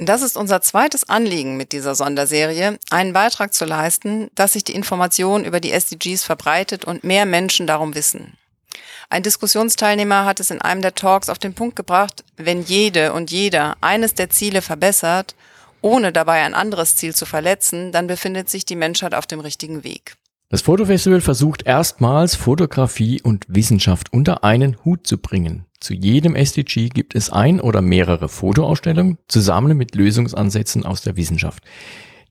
Das ist unser zweites Anliegen mit dieser Sonderserie, einen Beitrag zu leisten, dass sich die Information über die SDGs verbreitet und mehr Menschen darum wissen. Ein Diskussionsteilnehmer hat es in einem der Talks auf den Punkt gebracht, wenn jede und jeder eines der Ziele verbessert, ohne dabei ein anderes Ziel zu verletzen, dann befindet sich die Menschheit auf dem richtigen Weg. Das Fotofestival versucht erstmals Fotografie und Wissenschaft unter einen Hut zu bringen. Zu jedem SDG gibt es ein oder mehrere Fotoausstellungen zusammen mit Lösungsansätzen aus der Wissenschaft.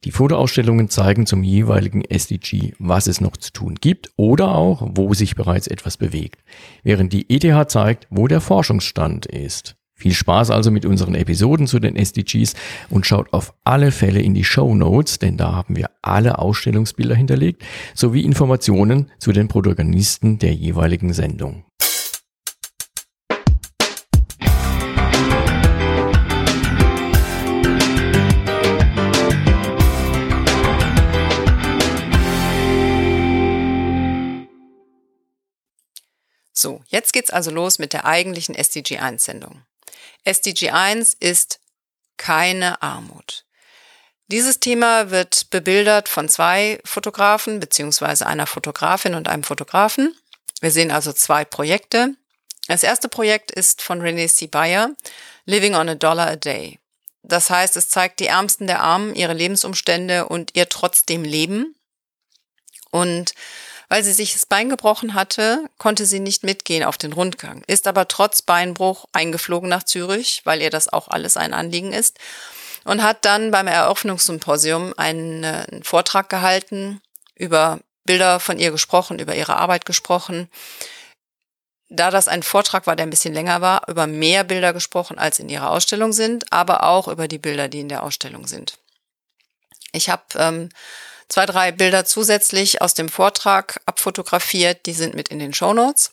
Die Fotoausstellungen zeigen zum jeweiligen SDG, was es noch zu tun gibt oder auch, wo sich bereits etwas bewegt, während die ETH zeigt, wo der Forschungsstand ist. Viel Spaß also mit unseren Episoden zu den SDGs und schaut auf alle Fälle in die Show Notes, denn da haben wir alle Ausstellungsbilder hinterlegt, sowie Informationen zu den Protagonisten der jeweiligen Sendung. So, jetzt geht's also los mit der eigentlichen SDG-1-Sendung. SDG 1 ist keine Armut. Dieses Thema wird bebildert von zwei Fotografen beziehungsweise einer Fotografin und einem Fotografen. Wir sehen also zwei Projekte. Das erste Projekt ist von Renee C. Bayer, Living on a Dollar a Day. Das heißt, es zeigt die Ärmsten der Armen, ihre Lebensumstände und ihr trotzdem Leben. Und weil sie sich das Bein gebrochen hatte, konnte sie nicht mitgehen auf den Rundgang, ist aber trotz Beinbruch eingeflogen nach Zürich, weil ihr das auch alles ein Anliegen ist und hat dann beim Eröffnungssymposium einen, äh, einen Vortrag gehalten, über Bilder von ihr gesprochen, über ihre Arbeit gesprochen. Da das ein Vortrag war, der ein bisschen länger war, über mehr Bilder gesprochen, als in ihrer Ausstellung sind, aber auch über die Bilder, die in der Ausstellung sind. Ich habe ähm, zwei, drei Bilder zusätzlich aus dem Vortrag abfotografiert. Die sind mit in den Show Notes.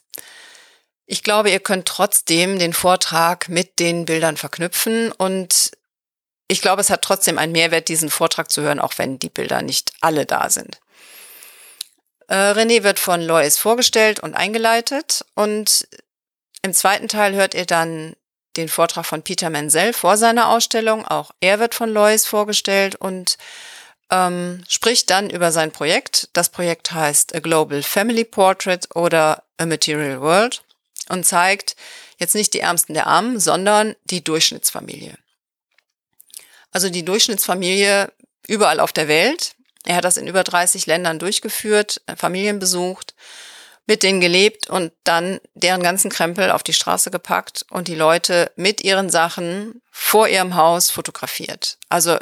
Ich glaube, ihr könnt trotzdem den Vortrag mit den Bildern verknüpfen und ich glaube, es hat trotzdem einen Mehrwert, diesen Vortrag zu hören, auch wenn die Bilder nicht alle da sind. Äh, René wird von Lois vorgestellt und eingeleitet und im zweiten Teil hört ihr dann den Vortrag von Peter Menzel vor seiner Ausstellung. Auch er wird von Lois vorgestellt und ähm, spricht dann über sein Projekt. Das Projekt heißt A Global Family Portrait oder A Material World und zeigt jetzt nicht die Ärmsten der Armen, sondern die Durchschnittsfamilie. Also die Durchschnittsfamilie überall auf der Welt. Er hat das in über 30 Ländern durchgeführt, Familien besucht, mit denen gelebt und dann deren ganzen Krempel auf die Straße gepackt und die Leute mit ihren Sachen vor ihrem Haus fotografiert. Also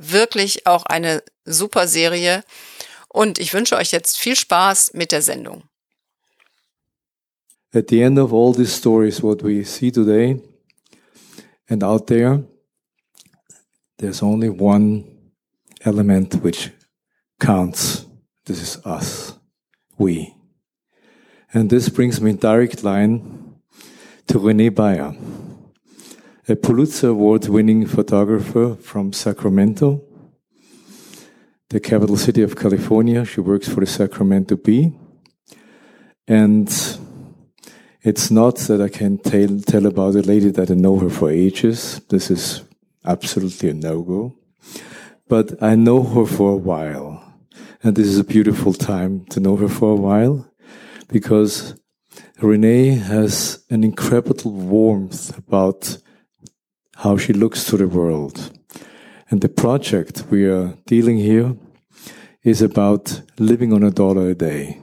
wirklich auch eine super Serie. Und ich wünsche euch jetzt viel Spaß mit der Sendung. at the end of all these stories, what we see today and out there, there's only one element which counts. This is us, we. And this brings me in direct line to Rene Beyer, a Pulitzer Award winning photographer from Sacramento, the capital city of California. She works for the Sacramento Bee. And it's not that I can tell, tell about a lady that I know her for ages. This is absolutely a no-go. But I know her for a while. And this is a beautiful time to know her for a while because Renee has an incredible warmth about how she looks to the world. And the project we are dealing here is about living on a dollar a day.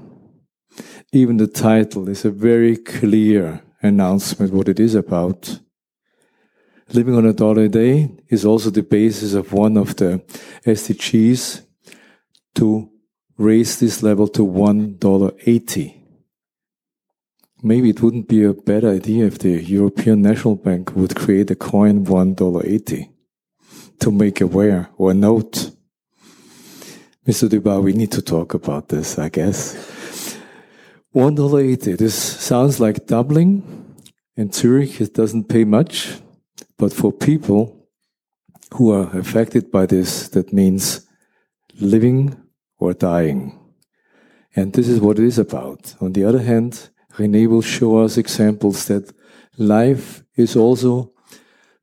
Even the title is a very clear announcement what it is about. Living on a dollar a day is also the basis of one of the SDGs to raise this level to $1.80. Maybe it wouldn't be a bad idea if the European National Bank would create a coin $1.80 to make aware or a note. Mr. Dubois, we need to talk about this, I guess. $1.80. This sounds like doubling. In Zurich, it doesn't pay much. But for people who are affected by this, that means living or dying. And this is what it is about. On the other hand, Rene will show us examples that life is also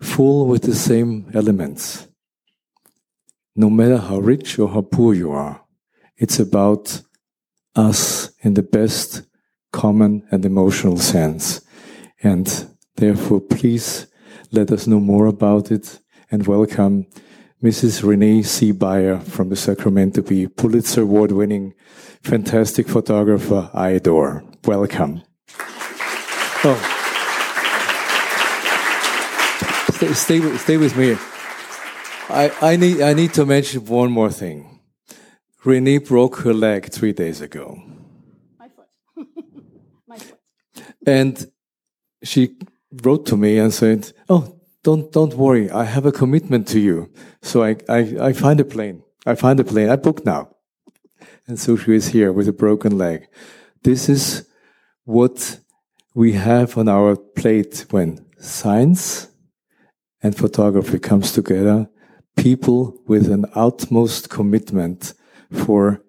full with the same elements. No matter how rich or how poor you are, it's about us in the best common and emotional sense. And therefore, please let us know more about it and welcome Mrs. Renee C. Byer from the Sacramento Bee, Pulitzer Award winning, fantastic photographer I adore. Welcome. Oh. Stay, stay, stay with me. I, I, need, I need to mention one more thing. Renee broke her leg three days ago. My foot. My foot. And she wrote to me and said, "Oh, don't don't worry, I have a commitment to you. So I I, I find a plane. I find a plane. I book now." And so she is here with a broken leg. This is what we have on our plate when science and photography comes together. People with an utmost commitment for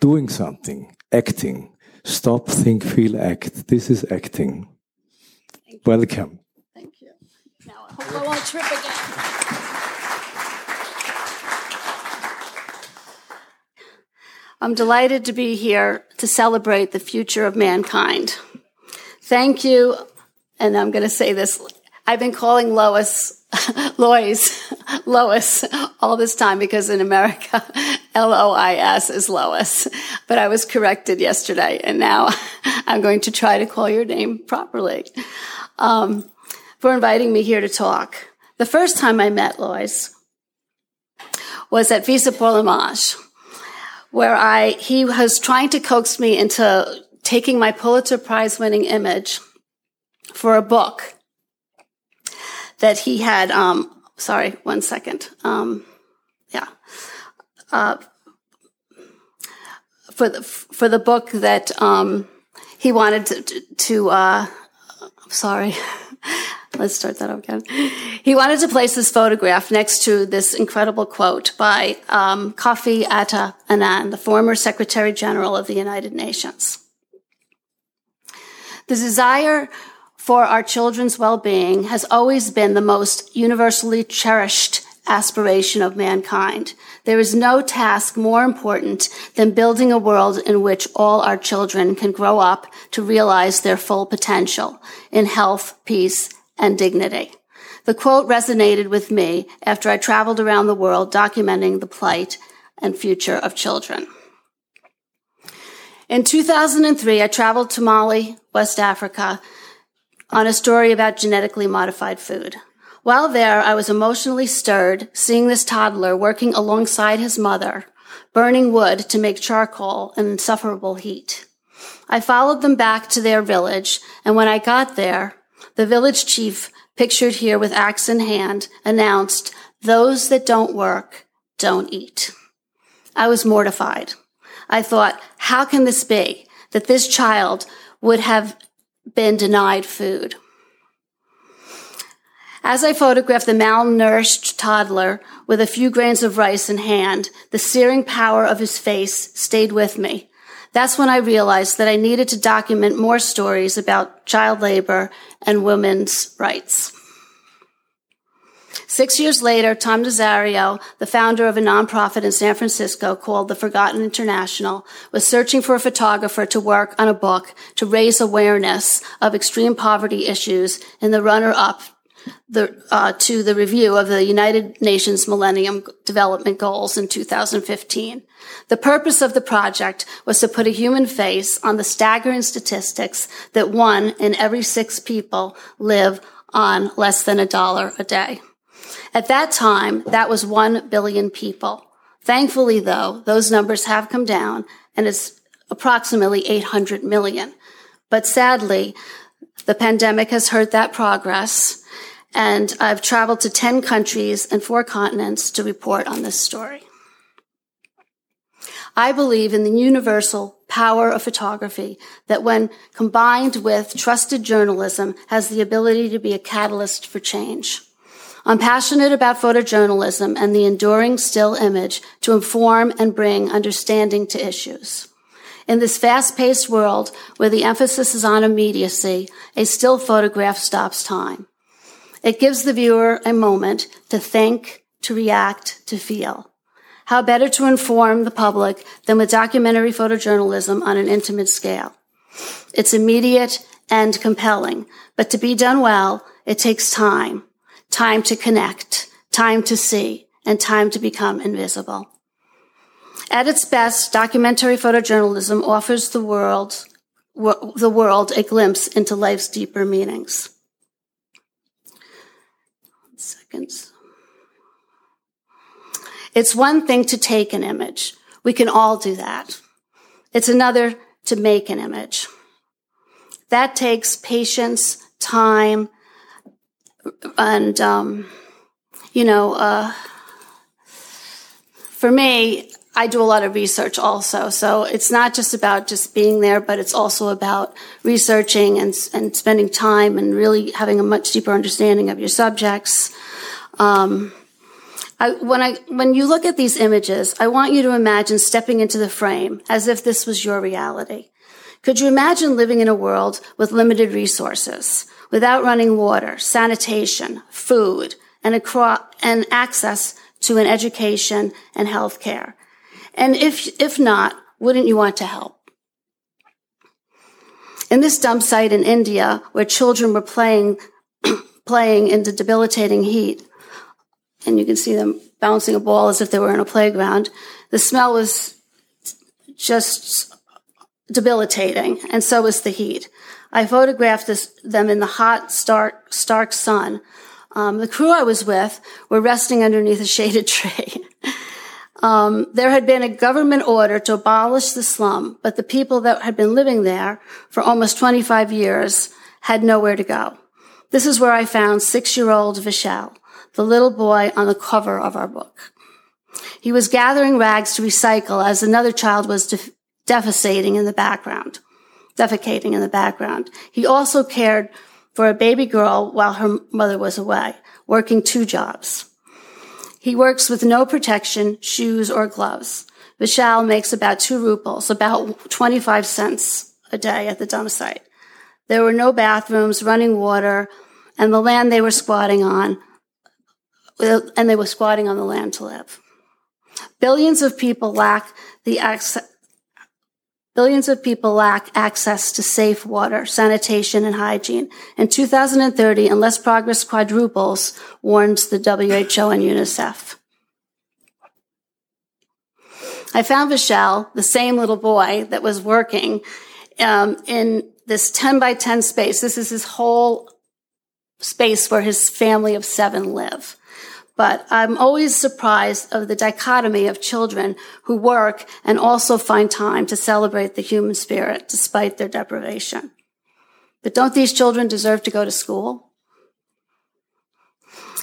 doing something, acting. Stop, think, feel, act. This is acting. Welcome. Thank you. Now I hope I won't trip again. I'm delighted to be here to celebrate the future of mankind. Thank you, and I'm going to say this. I've been calling Lois, Lois, Lois all this time because in America, L-O-I-S is Lois. But I was corrected yesterday, and now I'm going to try to call your name properly um, for inviting me here to talk. The first time I met Lois was at Visa pour l'Image, where I, he was trying to coax me into taking my Pulitzer Prize winning image for a book that he had, um, sorry, one second. Um, yeah. Uh, for the, for the book that, um, he wanted to, to uh, sorry. Let's start that again. He wanted to place this photograph next to this incredible quote by um, Kofi Atta Annan, the former Secretary General of the United Nations. The desire for our children's well-being has always been the most universally cherished aspiration of mankind. There is no task more important than building a world in which all our children can grow up to realize their full potential in health, peace, and dignity. The quote resonated with me after I traveled around the world documenting the plight and future of children. In 2003, I traveled to Mali, West Africa, on a story about genetically modified food. While there, I was emotionally stirred seeing this toddler working alongside his mother, burning wood to make charcoal in insufferable heat. I followed them back to their village, and when I got there, the village chief, pictured here with axe in hand, announced, those that don't work don't eat. I was mortified. I thought, how can this be that this child would have been denied food? As I photographed the malnourished toddler with a few grains of rice in hand, the searing power of his face stayed with me. That's when I realized that I needed to document more stories about child labor and women's rights. Six years later, Tom Nazario, the founder of a nonprofit in San Francisco called the Forgotten International, was searching for a photographer to work on a book to raise awareness of extreme poverty issues in the runner-up the, uh, to the review of the United Nations Millennium Development Goals in 2015. The purpose of the project was to put a human face on the staggering statistics that one in every six people live on less than a dollar a day. At that time, that was 1 billion people. Thankfully, though, those numbers have come down and it's approximately 800 million. But sadly, the pandemic has hurt that progress and I've traveled to 10 countries and four continents to report on this story. I believe in the universal power of photography that when combined with trusted journalism has the ability to be a catalyst for change. I'm passionate about photojournalism and the enduring still image to inform and bring understanding to issues. In this fast-paced world where the emphasis is on immediacy, a still photograph stops time. It gives the viewer a moment to think, to react, to feel. How better to inform the public than with documentary photojournalism on an intimate scale? It's immediate and compelling, but to be done well, it takes time. Time to connect, time to see, and time to become invisible. At its best, documentary photojournalism offers the world, the world a glimpse into life's deeper meanings seconds. It's one thing to take an image. We can all do that. It's another to make an image. That takes patience, time, and, um, you know, uh, for me, I do a lot of research also. So it's not just about just being there, but it's also about researching and, and spending time and really having a much deeper understanding of your subjects. Um, I, when I, when you look at these images, I want you to imagine stepping into the frame as if this was your reality. Could you imagine living in a world with limited resources, without running water, sanitation, food, and, acro- and access to an education and health care? And if, if not, wouldn't you want to help? In this dump site in India, where children were playing, playing in the debilitating heat, and you can see them bouncing a ball as if they were in a playground. The smell was just debilitating, and so was the heat. I photographed this, them in the hot, stark, stark sun. Um, the crew I was with were resting underneath a shaded tree. Um, there had been a government order to abolish the slum, but the people that had been living there for almost 25 years had nowhere to go. This is where I found six-year-old Vishal the little boy on the cover of our book. He was gathering rags to recycle as another child was def- defecating in the background, defecating in the background. He also cared for a baby girl while her mother was away, working two jobs. He works with no protection, shoes, or gloves. Vishal makes about two rupees, about 25 cents a day at the dump site. There were no bathrooms, running water, and the land they were squatting on and they were squatting on the land to live. Billions of people lack the access, billions of people lack access to safe water, sanitation, and hygiene. In 2030, unless progress quadruples, warns the WHO and UNICEF. I found Vishal, the same little boy that was working um, in this 10 by 10 space. This is his whole space where his family of seven live. But I'm always surprised of the dichotomy of children who work and also find time to celebrate the human spirit despite their deprivation. But don't these children deserve to go to school?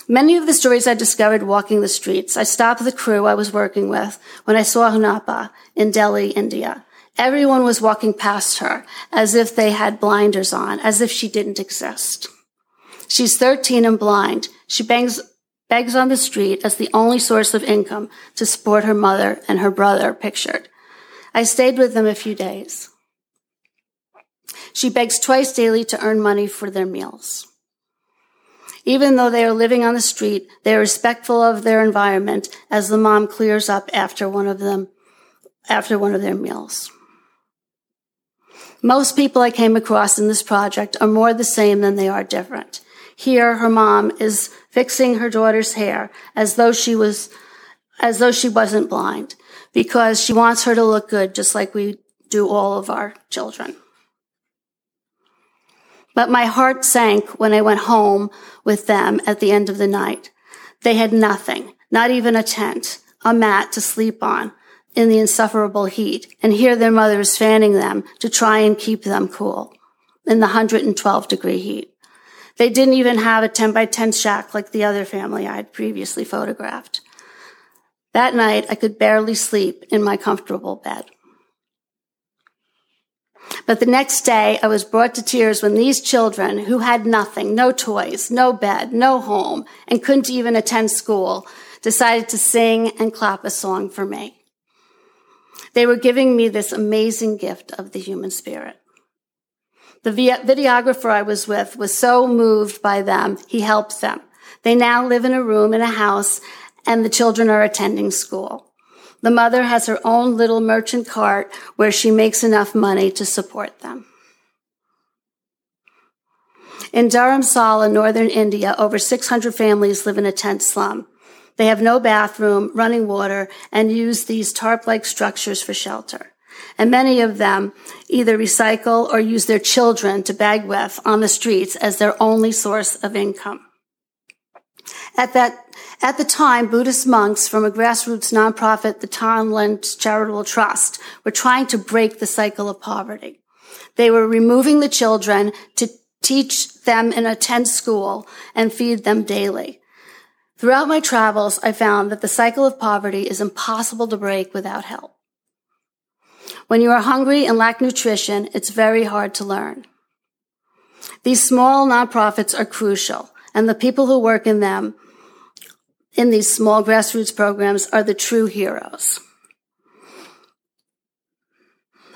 Many of the stories I discovered walking the streets, I stopped the crew I was working with when I saw Hunapa in Delhi, India. Everyone was walking past her as if they had blinders on, as if she didn't exist. She's 13 and blind. She begs, begs on the street as the only source of income to support her mother and her brother pictured. I stayed with them a few days. She begs twice daily to earn money for their meals. Even though they are living on the street, they are respectful of their environment as the mom clears up after one of them, after one of their meals. Most people I came across in this project are more the same than they are different. Here, her mom is fixing her daughter's hair as though she was, as though she wasn't blind because she wants her to look good just like we do all of our children. But my heart sank when I went home with them at the end of the night. They had nothing, not even a tent, a mat to sleep on in the insufferable heat, and here their mother is fanning them to try and keep them cool in the 112 degree heat. They didn't even have a 10 by 10 shack like the other family I had previously photographed. That night, I could barely sleep in my comfortable bed. But the next day, I was brought to tears when these children, who had nothing, no toys, no bed, no home, and couldn't even attend school, decided to sing and clap a song for me. They were giving me this amazing gift of the human spirit. The videographer I was with was so moved by them, he helped them. They now live in a room in a house, and the children are attending school. The mother has her own little merchant cart where she makes enough money to support them. In Dharamsala, northern India, over 600 families live in a tent slum. They have no bathroom, running water, and use these tarp-like structures for shelter. And many of them either recycle or use their children to beg with on the streets as their only source of income. At that at the time, Buddhist monks from a grassroots nonprofit, the Tonglen Charitable Trust, were trying to break the cycle of poverty. They were removing the children to teach them in a tent school and feed them daily. Throughout my travels, I found that the cycle of poverty is impossible to break without help. When you are hungry and lack nutrition, it's very hard to learn. These small nonprofits are crucial, and the people who work in them in these small grassroots programs are the true heroes.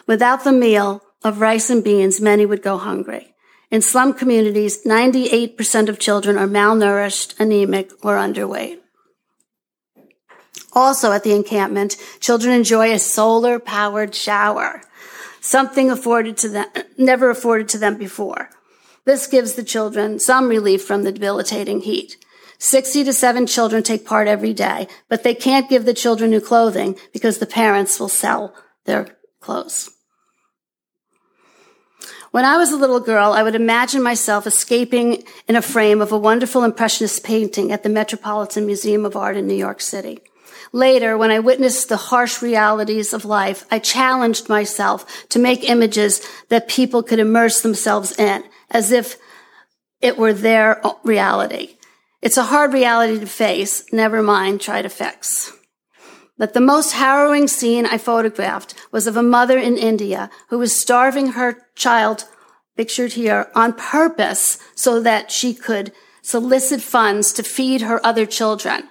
Without the meal of rice and beans, many would go hungry. In slum communities, 98% of children are malnourished, anemic, or underweight. Also at the encampment, children enjoy a solar powered shower, something afforded to them, never afforded to them before. This gives the children some relief from the debilitating heat. 60 to 7 children take part every day, but they can't give the children new clothing because the parents will sell their clothes. When I was a little girl, I would imagine myself escaping in a frame of a wonderful impressionist painting at the Metropolitan Museum of Art in New York City. Later, when I witnessed the harsh realities of life, I challenged myself to make images that people could immerse themselves in as if it were their reality. It's a hard reality to face, never mind try to fix. But the most harrowing scene I photographed was of a mother in India who was starving her child, pictured here, on purpose so that she could solicit funds to feed her other children.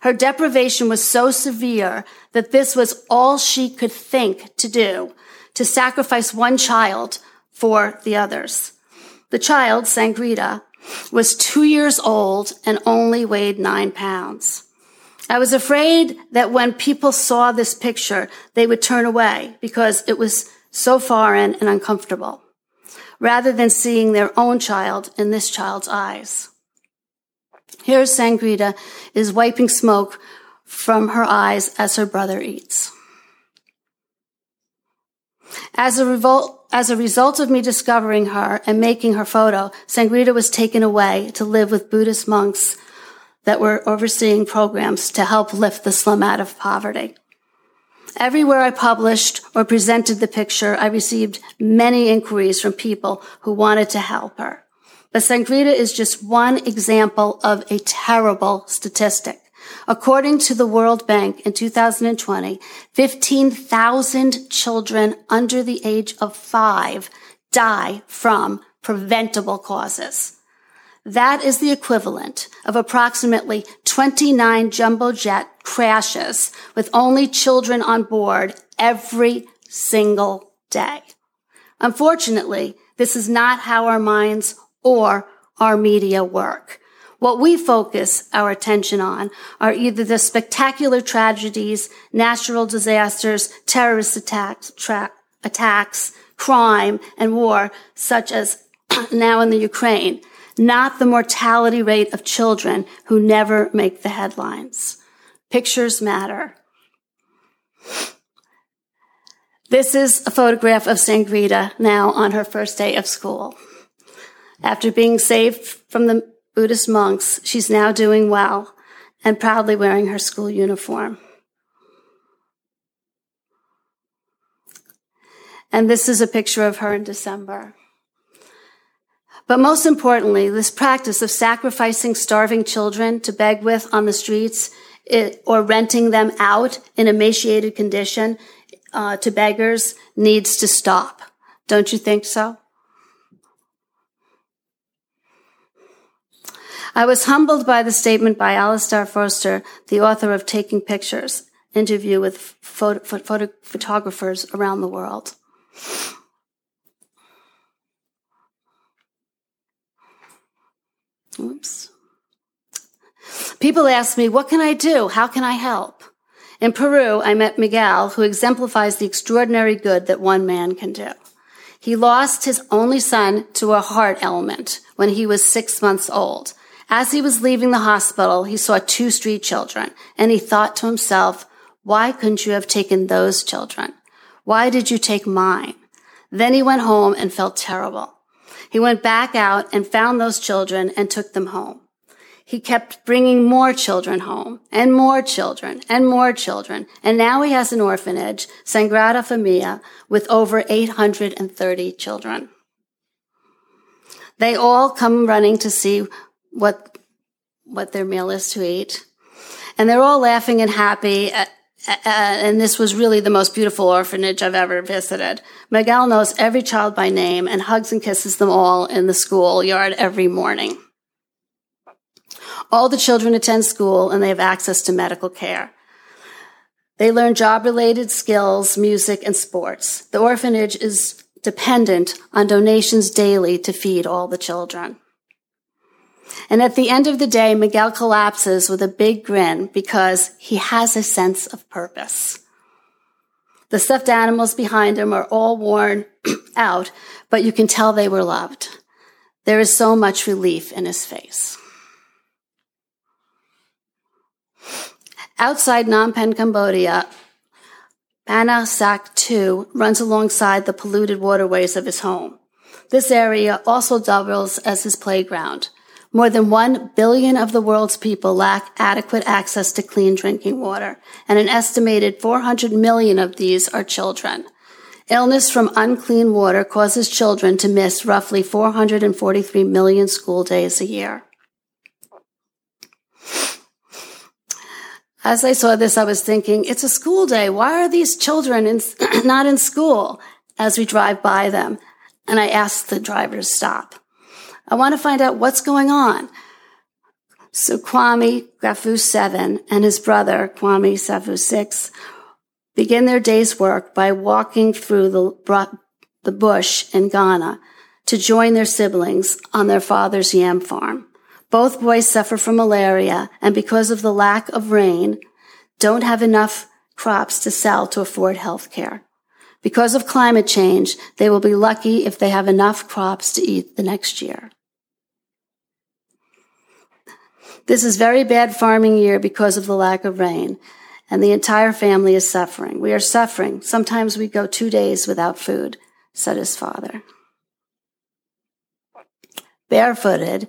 Her deprivation was so severe that this was all she could think to do, to sacrifice one child for the others. The child, Sangrita, was two years old and only weighed nine pounds. I was afraid that when people saw this picture, they would turn away because it was so foreign and uncomfortable, rather than seeing their own child in this child's eyes. Here, Sangrita is wiping smoke from her eyes as her brother eats. As a revolt, as a result of me discovering her and making her photo, Sangrita was taken away to live with Buddhist monks that were overseeing programs to help lift the slum out of poverty. Everywhere I published or presented the picture, I received many inquiries from people who wanted to help her. But Sangrita is just one example of a terrible statistic. According to the World Bank in 2020, 15,000 children under the age of five die from preventable causes. That is the equivalent of approximately 29 jumbo jet crashes with only children on board every single day. Unfortunately, this is not how our minds or our media work. What we focus our attention on are either the spectacular tragedies, natural disasters, terrorist attacks, tra- attacks, crime, and war, such as now in the Ukraine, not the mortality rate of children who never make the headlines. Pictures matter. This is a photograph of Sangrita now on her first day of school. After being saved from the Buddhist monks, she's now doing well and proudly wearing her school uniform. And this is a picture of her in December. But most importantly, this practice of sacrificing starving children to beg with on the streets it, or renting them out in emaciated condition uh, to beggars needs to stop. Don't you think so? I was humbled by the statement by Alistair Forster, the author of Taking Pictures, interview with photo, photo, photographers around the world. Oops. People ask me, what can I do? How can I help? In Peru, I met Miguel, who exemplifies the extraordinary good that one man can do. He lost his only son to a heart ailment when he was six months old. As he was leaving the hospital, he saw two street children and he thought to himself, why couldn't you have taken those children? Why did you take mine? Then he went home and felt terrible. He went back out and found those children and took them home. He kept bringing more children home and more children and more children. And now he has an orphanage, Sangrada Familia, with over 830 children. They all come running to see what what their meal is to eat, and they're all laughing and happy. At, uh, and this was really the most beautiful orphanage I've ever visited. Miguel knows every child by name and hugs and kisses them all in the schoolyard every morning. All the children attend school and they have access to medical care. They learn job related skills, music, and sports. The orphanage is dependent on donations daily to feed all the children. And at the end of the day, Miguel collapses with a big grin because he has a sense of purpose. The stuffed animals behind him are all worn out, but you can tell they were loved. There is so much relief in his face. Outside Phnom Penh, Cambodia, Bana Sak 2 runs alongside the polluted waterways of his home. This area also doubles as his playground. More than 1 billion of the world's people lack adequate access to clean drinking water, and an estimated 400 million of these are children. Illness from unclean water causes children to miss roughly 443 million school days a year. As I saw this, I was thinking, it's a school day. Why are these children in, not in school as we drive by them? And I asked the driver to stop. I want to find out what's going on. So Kwame Grafu 7 and his brother Kwame Safu 6 begin their day's work by walking through the, the bush in Ghana to join their siblings on their father's yam farm. Both boys suffer from malaria and because of the lack of rain, don't have enough crops to sell to afford health care. Because of climate change, they will be lucky if they have enough crops to eat the next year. This is very bad farming year because of the lack of rain, and the entire family is suffering. We are suffering. Sometimes we go two days without food, said his father. Barefooted,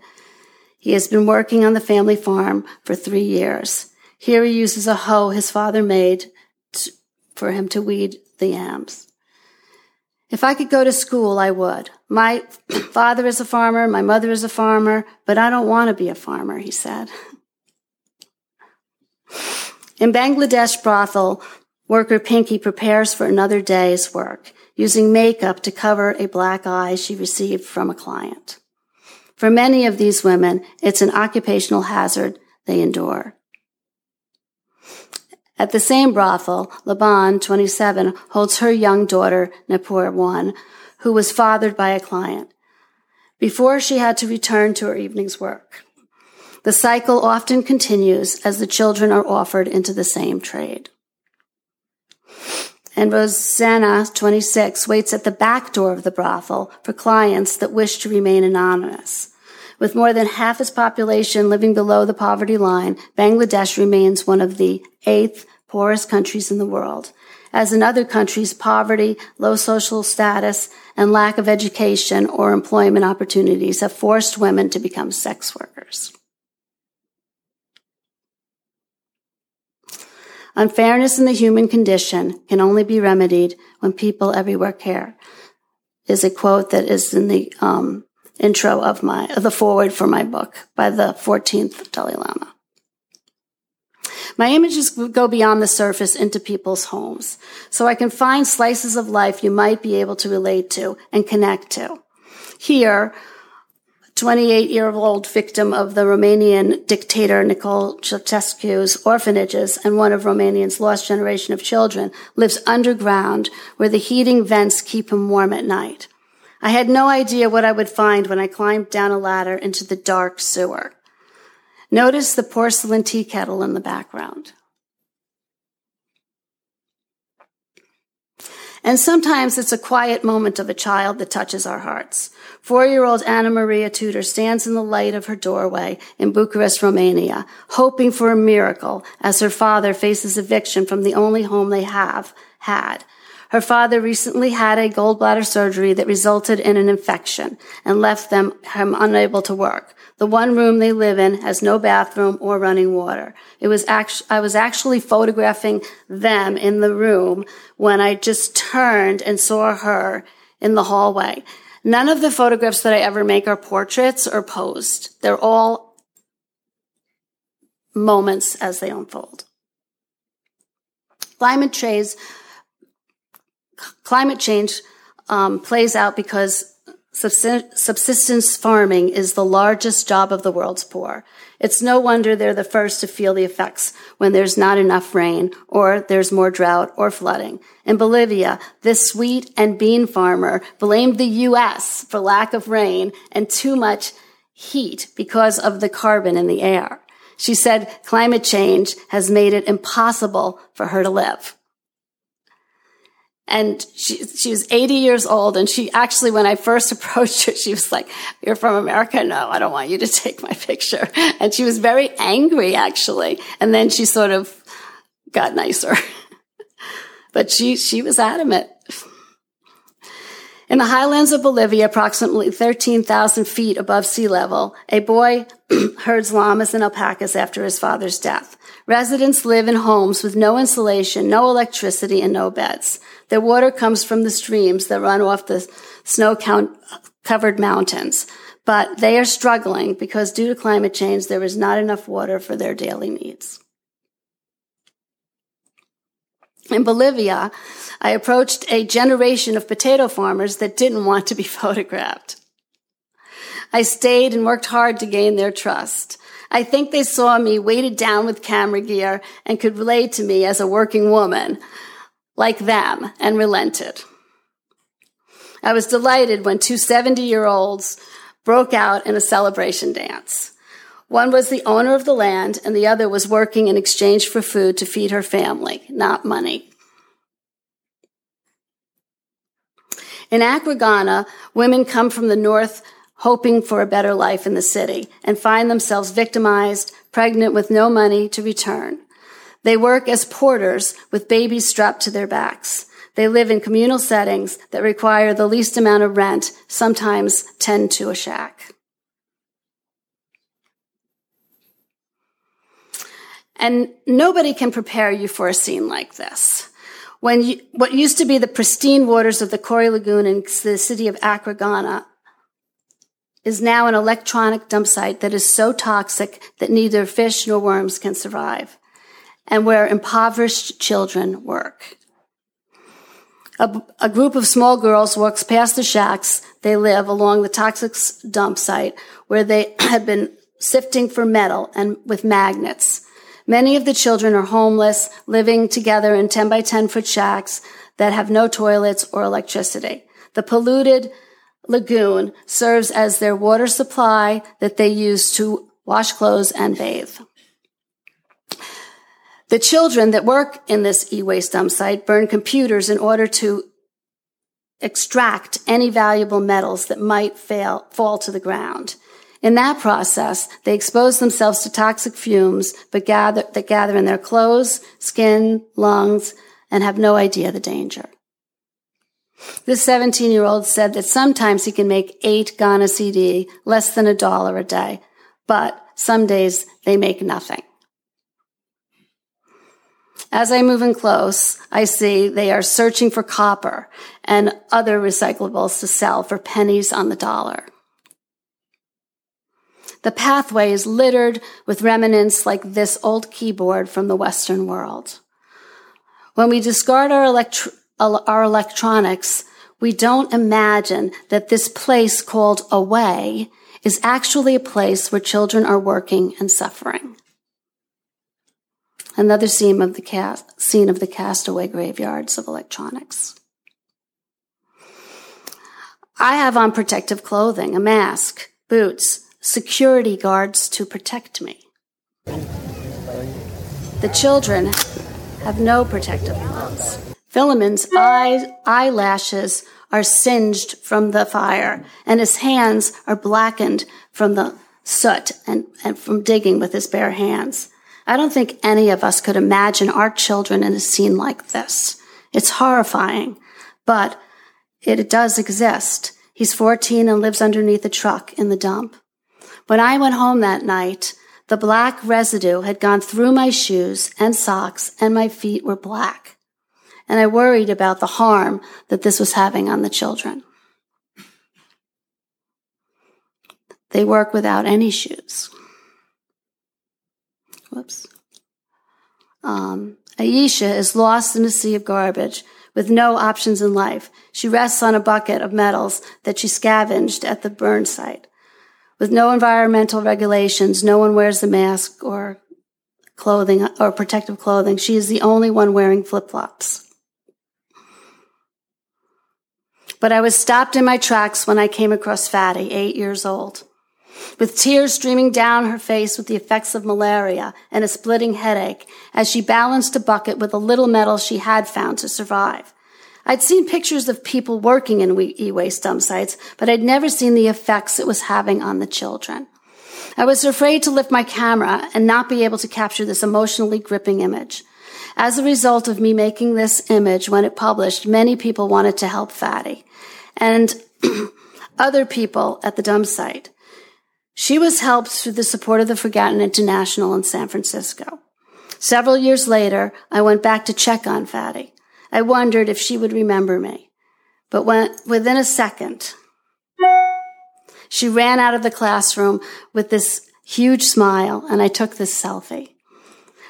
He has been working on the family farm for three years. Here he uses a hoe his father made for him to weed the yams. If I could go to school, I would. My father is a farmer, my mother is a farmer, but I don't want to be a farmer, he said. In Bangladesh brothel, worker Pinky prepares for another day's work using makeup to cover a black eye she received from a client. For many of these women, it's an occupational hazard they endure. At the same brothel, Laban, 27, holds her young daughter, Napur 1, who was fathered by a client, before she had to return to her evening's work. The cycle often continues as the children are offered into the same trade. And Rosanna, 26, waits at the back door of the brothel for clients that wish to remain anonymous. With more than half its population living below the poverty line, Bangladesh remains one of the eighth poorest countries in the world. As in other countries, poverty, low social status, and lack of education or employment opportunities have forced women to become sex workers. Unfairness in the human condition can only be remedied when people everywhere care. Is a quote that is in the um, intro of my the forward for my book by the 14th Dalai Lama. My images go beyond the surface into people's homes, so I can find slices of life you might be able to relate to and connect to. Here, 28 year old victim of the Romanian dictator Nicol Ceausescu's orphanages and one of Romania's lost generation of children, lives underground where the heating vents keep him warm at night. I had no idea what I would find when I climbed down a ladder into the dark sewer. Notice the porcelain tea kettle in the background. And sometimes it's a quiet moment of a child that touches our hearts. Four-year-old Anna Maria Tudor stands in the light of her doorway in Bucharest, Romania, hoping for a miracle as her father faces eviction from the only home they have had. Her father recently had a gallbladder surgery that resulted in an infection and left them him unable to work. The one room they live in has no bathroom or running water. It was actually, I was actually photographing them in the room when I just turned and saw her in the hallway. None of the photographs that I ever make are portraits or posed. They're all moments as they unfold. Climate change, climate change um, plays out because Subsistence farming is the largest job of the world's poor. It's no wonder they're the first to feel the effects when there's not enough rain or there's more drought or flooding. In Bolivia, this wheat and bean farmer blamed the U.S. for lack of rain and too much heat because of the carbon in the air. She said climate change has made it impossible for her to live. And she, she was 80 years old. And she actually, when I first approached her, she was like, you're from America? No, I don't want you to take my picture. And she was very angry, actually. And then she sort of got nicer. but she, she was adamant. In the highlands of Bolivia, approximately 13,000 feet above sea level, a boy herds llamas and alpacas after his father's death. Residents live in homes with no insulation, no electricity, and no beds. Their water comes from the streams that run off the snow covered mountains. But they are struggling because due to climate change, there is not enough water for their daily needs. In Bolivia, I approached a generation of potato farmers that didn't want to be photographed. I stayed and worked hard to gain their trust. I think they saw me weighted down with camera gear and could relate to me as a working woman like them and relented. I was delighted when two 70 year olds broke out in a celebration dance. One was the owner of the land and the other was working in exchange for food to feed her family, not money. In Accra, women come from the north hoping for a better life in the city and find themselves victimized, pregnant with no money to return. They work as porters with babies strapped to their backs. They live in communal settings that require the least amount of rent, sometimes tend to a shack. And nobody can prepare you for a scene like this. When you, what used to be the pristine waters of the Korle Lagoon in the city of Accra, Ghana is now an electronic dump site that is so toxic that neither fish nor worms can survive, and where impoverished children work. A, a, group of small girls walks past the shacks they live along the toxic dump site where they had been sifting for metal and with magnets. Many of the children are homeless, living together in 10 by 10 foot shacks that have no toilets or electricity. The polluted lagoon serves as their water supply that they use to wash clothes and bathe. The children that work in this e-waste dump site burn computers in order to extract any valuable metals that might fail, fall to the ground. In that process, they expose themselves to toxic fumes but gather, that gather in their clothes, skin, lungs, and have no idea the danger. This 17 year old said that sometimes he can make eight Ghana cedi, less than a dollar a day, but some days they make nothing. As I move in close, I see they are searching for copper and other recyclables to sell for pennies on the dollar. The pathway is littered with remnants like this old keyboard from the Western world. When we discard our, electro- our electronics, we don't imagine that this place called away is actually a place where children are working and suffering. Another scene of the, cast, scene of the castaway graveyards of electronics. I have on protective clothing, a mask, boots, security guards to protect me. The children have no protective clothes. Philemon's eye, eyelashes are singed from the fire, and his hands are blackened from the soot and, and from digging with his bare hands. I don't think any of us could imagine our children in a scene like this. It's horrifying, but it does exist. He's 14 and lives underneath a truck in the dump. When I went home that night, the black residue had gone through my shoes and socks, and my feet were black. And I worried about the harm that this was having on the children. They work without any shoes. Whoops. Um, Aisha is lost in a sea of garbage with no options in life. She rests on a bucket of metals that she scavenged at the burn site. With no environmental regulations, no one wears a mask or clothing or protective clothing. She is the only one wearing flip flops. But I was stopped in my tracks when I came across Fatty, eight years old. With tears streaming down her face with the effects of malaria and a splitting headache as she balanced a bucket with a little metal she had found to survive. I'd seen pictures of people working in e-waste dump sites, but I'd never seen the effects it was having on the children. I was afraid to lift my camera and not be able to capture this emotionally gripping image. As a result of me making this image when it published, many people wanted to help Fatty and other people at the dump site. She was helped through the support of the Forgotten International in San Francisco. Several years later, I went back to check on Fatty. I wondered if she would remember me. But when, within a second, she ran out of the classroom with this huge smile, and I took this selfie.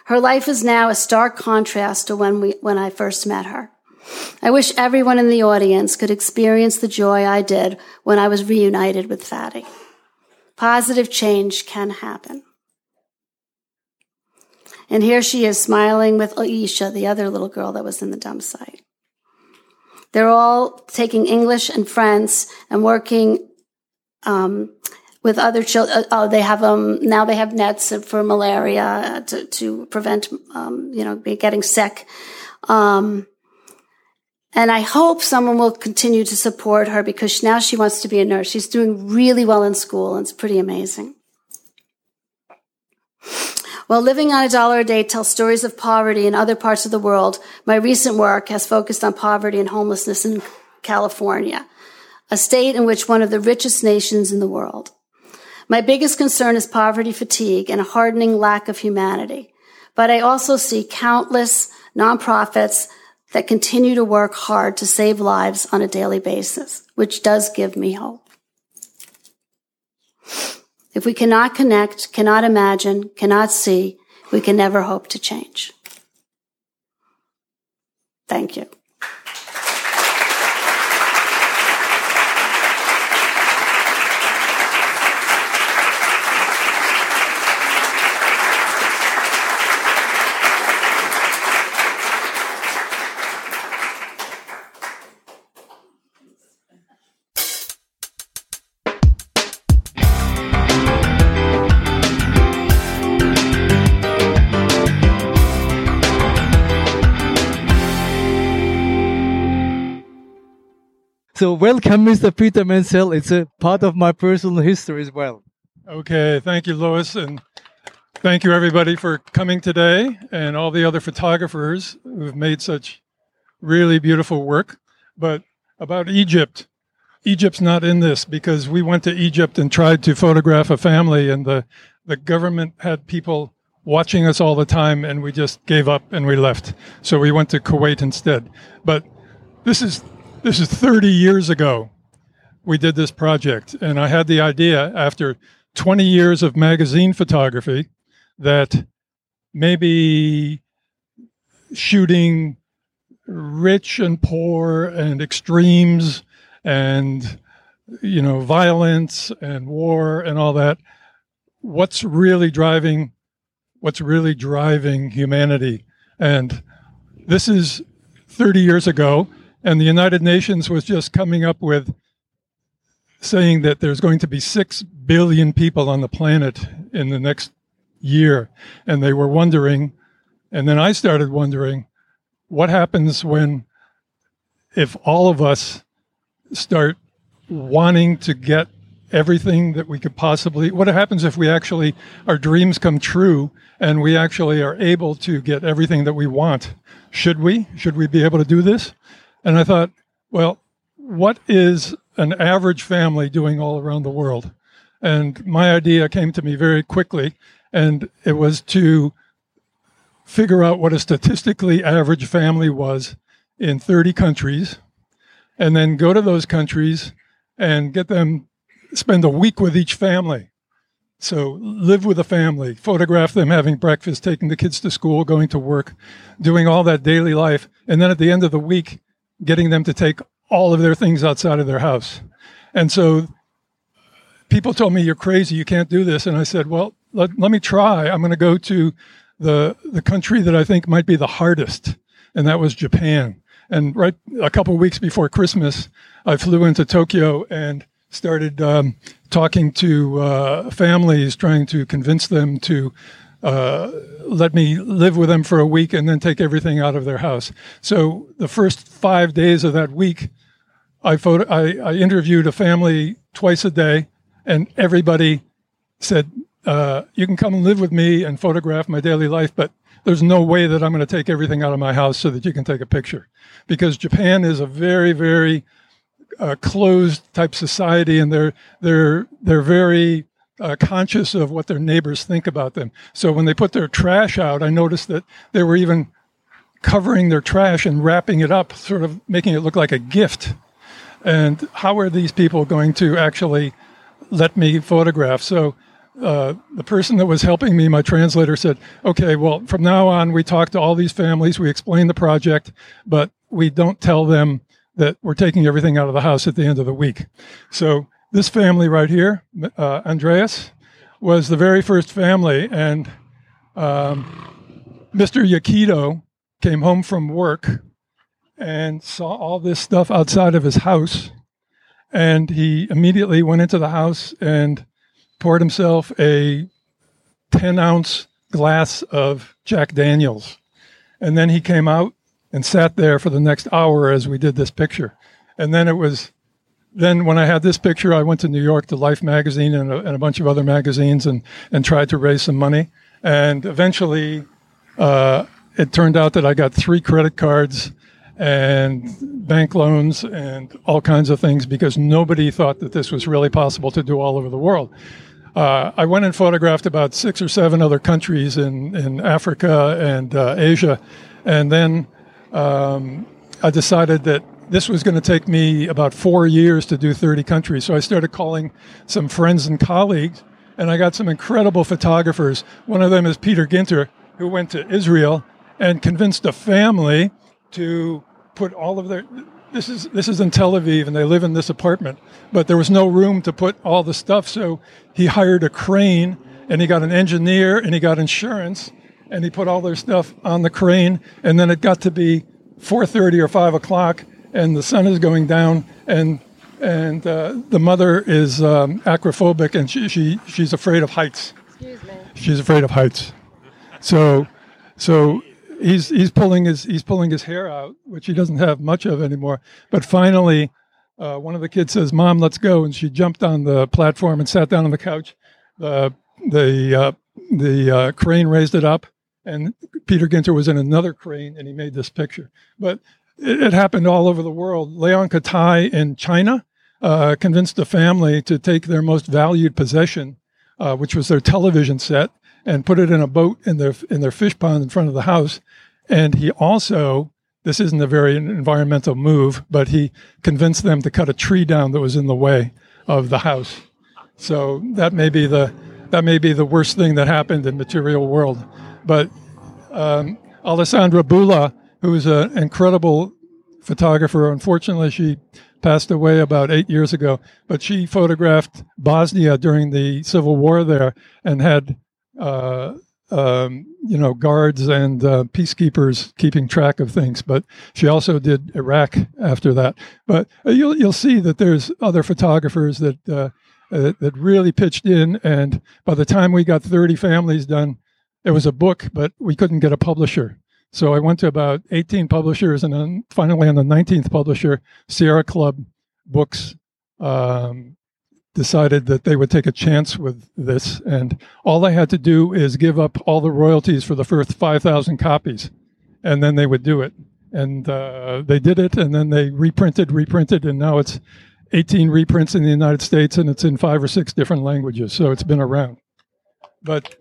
Her life is now a stark contrast to when we, when I first met her. I wish everyone in the audience could experience the joy I did when I was reunited with Fatty. Positive change can happen. And here she is smiling with Aisha, the other little girl that was in the dump site. They're all taking English and French and working um, with other children. Uh, oh, they have um, now they have nets for malaria to, to prevent um, you know be getting sick. Um, and I hope someone will continue to support her because now she wants to be a nurse. She's doing really well in school, and it's pretty amazing. While living on a dollar a day tells stories of poverty in other parts of the world, my recent work has focused on poverty and homelessness in California, a state in which one of the richest nations in the world. My biggest concern is poverty fatigue and a hardening lack of humanity. but I also see countless nonprofits that continue to work hard to save lives on a daily basis, which does give me hope. If we cannot connect, cannot imagine, cannot see, we can never hope to change. Thank you. So welcome, Mr. Peter Menzel. It's a part of my personal history as well. Okay, thank you, Lois, and thank you everybody for coming today, and all the other photographers who've made such really beautiful work. But about Egypt, Egypt's not in this because we went to Egypt and tried to photograph a family, and the the government had people watching us all the time, and we just gave up and we left. So we went to Kuwait instead. But this is this is 30 years ago we did this project. And I had the idea after 20 years of magazine photography that maybe shooting rich and poor and extremes and you know violence and war and all that what's really driving what's really driving humanity and this is 30 years ago and the United Nations was just coming up with saying that there's going to be 6 billion people on the planet in the next year. And they were wondering, and then I started wondering, what happens when, if all of us start wanting to get everything that we could possibly what happens if we actually our dreams come true and we actually are able to get everything that we want? Should we? Should we be able to do this and I thought, well, what is an average family doing all around the world? And my idea came to me very quickly, and it was to figure out what a statistically average family was in 30 countries, and then go to those countries and get them spend a week with each family. So live with a family, photograph them having breakfast, taking the kids to school, going to work, doing all that daily life, and then at the end of the week, getting them to take all of their things outside of their house. And so people told me, You're crazy, you can't do this. And I said, Well, let, let me try. I'm going to go to the, the country that I think might be the hardest, and that was Japan. And right a couple weeks before Christmas, I flew into Tokyo and started um, talking to uh, families, trying to convince them to uh, let me live with them for a week and then take everything out of their house. So the first five days of that week, I, photo- I, I interviewed a family twice a day, and everybody said, uh, "You can come and live with me and photograph my daily life, but there's no way that I'm going to take everything out of my house so that you can take a picture, because Japan is a very, very uh, closed type society, and they're they're they're very uh, conscious of what their neighbors think about them. So when they put their trash out, I noticed that they were even covering their trash and wrapping it up, sort of making it look like a gift. And how are these people going to actually let me photograph? So uh, the person that was helping me, my translator, said, okay, well, from now on, we talk to all these families, we explain the project, but we don't tell them that we're taking everything out of the house at the end of the week. So this family right here, uh, Andreas, was the very first family, and um, Mr. Yakido came home from work and saw all this stuff outside of his house, and he immediately went into the house and poured himself a 10 ounce glass of Jack Daniels. And then he came out and sat there for the next hour as we did this picture. And then it was then when I had this picture, I went to New York to Life magazine and a, and a bunch of other magazines and, and tried to raise some money. And eventually, uh, it turned out that I got three credit cards and bank loans and all kinds of things because nobody thought that this was really possible to do all over the world. uh, I went and photographed about six or seven other countries in, in Africa and uh, Asia. And then um, I decided that this was going to take me about four years to do 30 countries. So I started calling some friends and colleagues, and I got some incredible photographers. One of them is Peter Ginter, who went to Israel and convinced a family to put all of their this is this is in Tel Aviv and they live in this apartment, but there was no room to put all the stuff, so he hired a crane and he got an engineer and he got insurance and he put all their stuff on the crane and then it got to be 4:30 or 5 o'clock and the sun is going down and and uh, the mother is um, acrophobic and she, she she's afraid of heights. Excuse me. She's afraid of heights. So so he's he's pulling his he's pulling his hair out, which he doesn't have much of anymore. But finally, uh, one of the kids says, "Mom, let's go," and she jumped on the platform and sat down on the couch. The the uh, the uh, crane raised it up, and Peter Ginter was in another crane, and he made this picture. But it, it happened all over the world. Leong Ka Tai in China uh, convinced a family to take their most valued possession, uh, which was their television set, and put it in a boat in their in their fish pond in front of the house. And he also this isn't a very environmental move, but he convinced them to cut a tree down that was in the way of the house. So that may be the that may be the worst thing that happened in material world. But um, Alexandra Boulat, who is an incredible photographer, unfortunately she passed away about eight years ago. But she photographed Bosnia during the civil war there and had uh, um, you know, guards and uh, peacekeepers keeping track of things. But she also did Iraq after that. But uh, you'll you'll see that there's other photographers that uh, uh, that really pitched in. And by the time we got 30 families done, it was a book, but we couldn't get a publisher. So I went to about 18 publishers, and then finally on the 19th publisher, Sierra Club Books, um, decided that they would take a chance with this, and all they had to do is give up all the royalties for the first 5,000 copies, and then they would do it. And uh, they did it, and then they reprinted, reprinted, and now it's 18 reprints in the United States, and it's in five or six different languages, so it's been around. But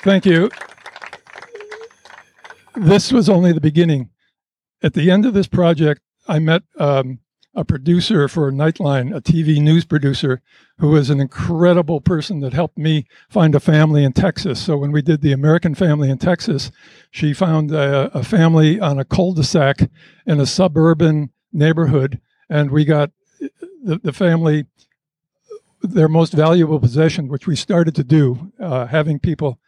thank you. This was only the beginning. At the end of this project, I met um, a producer for Nightline, a TV news producer, who was an incredible person that helped me find a family in Texas. So when we did the American Family in Texas, she found a, a family on a cul-de-sac in a suburban neighborhood, and we got the, the family their most valuable possession, which we started to do, uh, having people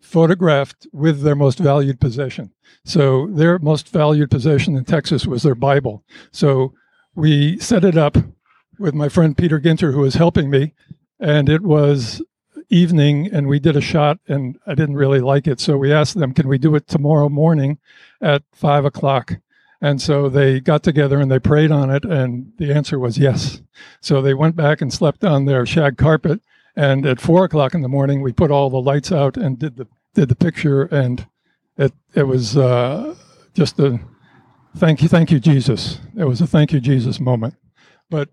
photographed with their most valued possession. So their most valued possession in Texas was their Bible. So we set it up with my friend Peter Ginter, who was helping me, and it was evening and we did a shot and I didn't really like it. So we asked them, can we do it tomorrow morning at five o'clock? And so they got together and they prayed on it, and the answer was yes. So they went back and slept on their shag carpet. And at four o'clock in the morning, we put all the lights out and did the did the picture, and it it was uh, just a Thank you, thank you, Jesus. It was a thank you, Jesus moment. But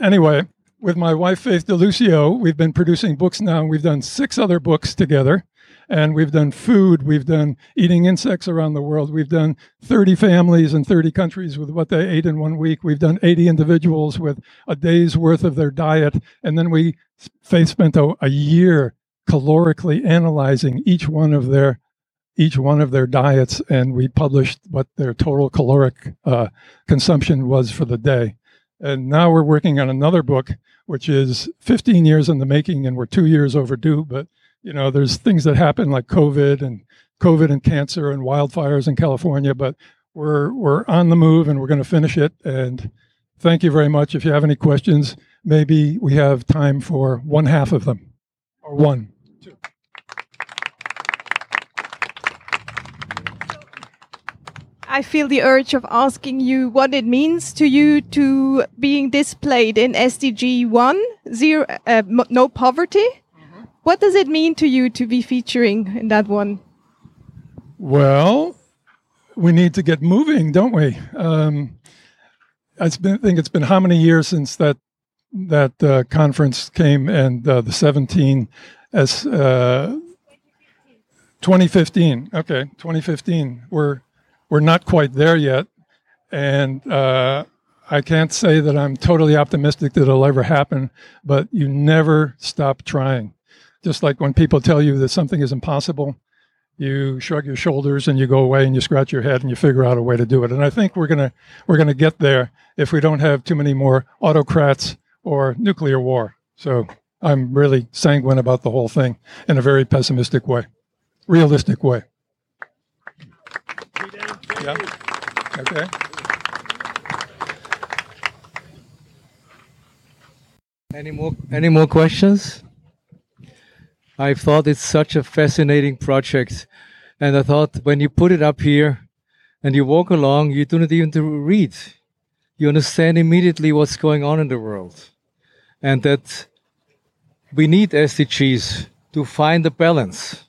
anyway, with my wife, Faith D'Aluisio, we've been producing books now. and We've done six other books together, and we've done food. We've done eating insects around the world. We've done 30 families in 30 countries with what they ate in one week. We've done 80 individuals with a day's worth of their diet. And then we, spent a, a year calorically analyzing each one of their each one of their diets, and we published what their total caloric uh, consumption was for the day. And now we're working on another book, which is 15 years in the making, and we're two years overdue. But you know, there's things that happen like COVID and COVID and cancer and wildfires in California. But we're we're on the move, and we're going to finish it. And thank you very much. If you have any questions, maybe we have time for one half of them, or one. Two. I feel the urge of asking you what it means to you to being displayed in SDG 1, zero, uh, no poverty. What does it mean to you to be featuring in that one? Well, we need to get moving, don't we? Um, I think it's been how many years since that that uh, conference came and uh, the 17 as uh, 2015. Okay, 2015. We're we're not quite there yet, and uh, I can't say that I'm totally optimistic that it'll ever happen. But you never stop trying. Just like when people tell you that something is impossible, you shrug your shoulders and you go away and you scratch your head and you figure out a way to do it. And I think we're gonna we're gonna get there if we don't have too many more autocrats or nuclear war. So I'm really sanguine about the whole thing in a very pessimistic way, realistic way. Yeah. Okay. Any more any more questions? I thought it's such a fascinating project. And I thought when you put it up here and you walk along, you do not even to read. You understand immediately what's going on in the world. And that we need SDGs to find the balance.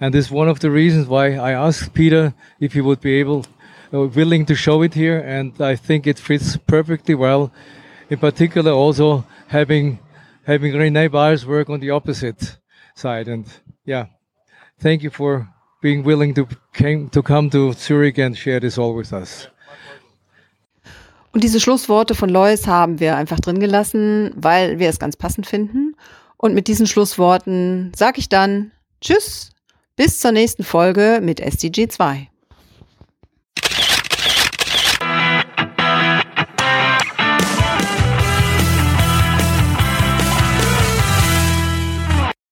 And this is one of the reasons why I asked Peter if he would be able, uh, willing to show it here. And I think it fits perfectly well. In particular, also having having Renée Byer's work on the opposite side. And yeah, thank you for being willing to came to come to Zurich and share this all with us. Und diese Schlussworte von Lois haben wir einfach drin gelassen, weil wir es ganz passend finden. Und mit diesen Schlussworten sage ich dann Tschüss, bis zur nächsten Folge mit SDG 2.